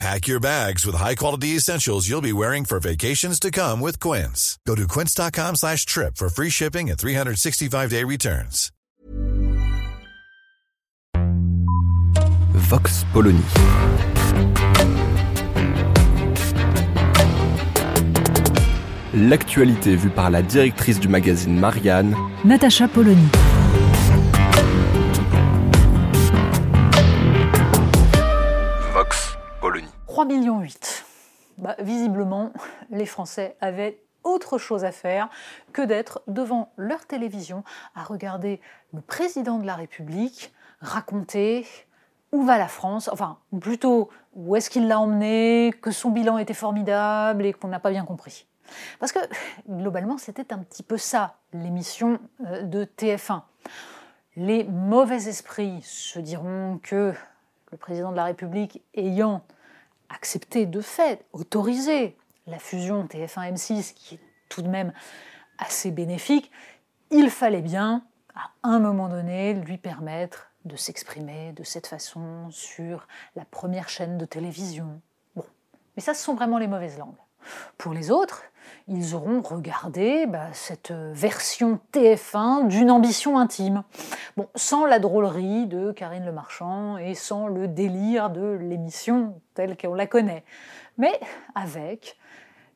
Pack your bags with high-quality essentials you'll be wearing for vacations to come with Quince. Go to quince.com slash trip for free shipping and 365-day returns. Vox Polony. L'actualité vue par la directrice du magazine Marianne, Natacha Polony. 3,8 millions. Bah, visiblement, les Français avaient autre chose à faire que d'être devant leur télévision à regarder le président de la République raconter où va la France, enfin plutôt où est-ce qu'il l'a emmené, que son bilan était formidable et qu'on n'a pas bien compris. Parce que globalement, c'était un petit peu ça l'émission euh, de TF1. Les mauvais esprits se diront que le président de la République ayant accepté de fait, autorisé la fusion TF1-M6, qui est tout de même assez bénéfique, il fallait bien, à un moment donné, lui permettre de s'exprimer de cette façon sur la première chaîne de télévision. Bon, mais ça, ce sont vraiment les mauvaises langues. Pour les autres, ils auront regardé bah, cette version TF1 d'une ambition intime. Bon, sans la drôlerie de Karine Le Marchand et sans le délire de l'émission telle qu'on la connaît, mais avec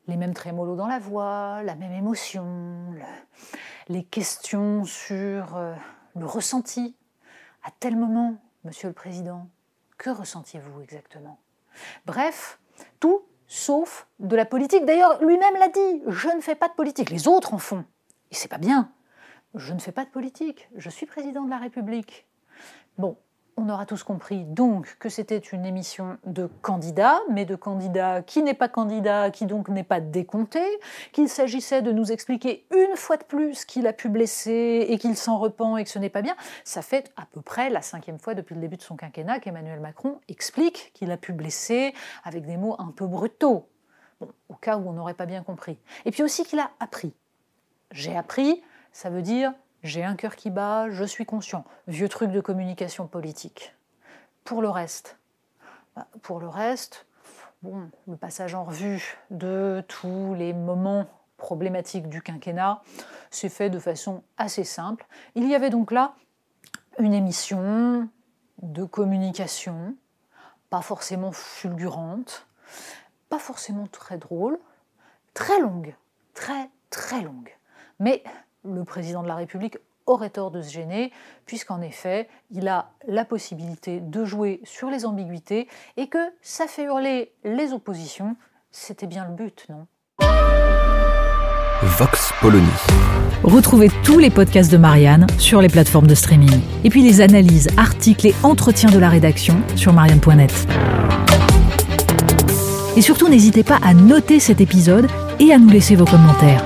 les mêmes trémolos dans la voix, la même émotion, le- les questions sur euh, le ressenti. À tel moment, Monsieur le Président, que ressentiez-vous exactement? Bref, tout sauf de la politique. D'ailleurs, lui-même l'a dit, je ne fais pas de politique, les autres en font. Et c'est pas bien. Je ne fais pas de politique, je suis président de la République. Bon, on aura tous compris donc que c'était une émission de candidats, mais de candidats qui n'est pas candidat, qui donc n'est pas décompté, qu'il s'agissait de nous expliquer une fois de plus qu'il a pu blesser et qu'il s'en repent et que ce n'est pas bien. Ça fait à peu près la cinquième fois depuis le début de son quinquennat qu'Emmanuel Macron explique qu'il a pu blesser avec des mots un peu brutaux. Bon, au cas où on n'aurait pas bien compris. Et puis aussi qu'il a appris. J'ai appris, ça veut dire j'ai un cœur qui bat, je suis conscient. Vieux truc de communication politique. Pour le reste, bah, pour le reste, le passage en revue de tous les moments problématiques du quinquennat s'est fait de façon assez simple. Il y avait donc là une émission de communication, pas forcément fulgurante, pas forcément très drôle, très longue, très très longue. Mais le président de la République aurait tort de se gêner, puisqu'en effet, il a la possibilité de jouer sur les ambiguïtés et que ça fait hurler les oppositions. C'était bien le but, non? Vox Polony. Retrouvez tous les podcasts de Marianne sur les plateformes de streaming. Et puis les analyses, articles et entretiens de la rédaction sur marianne.net. Et surtout, n'hésitez pas à noter cet épisode et à nous laisser vos commentaires.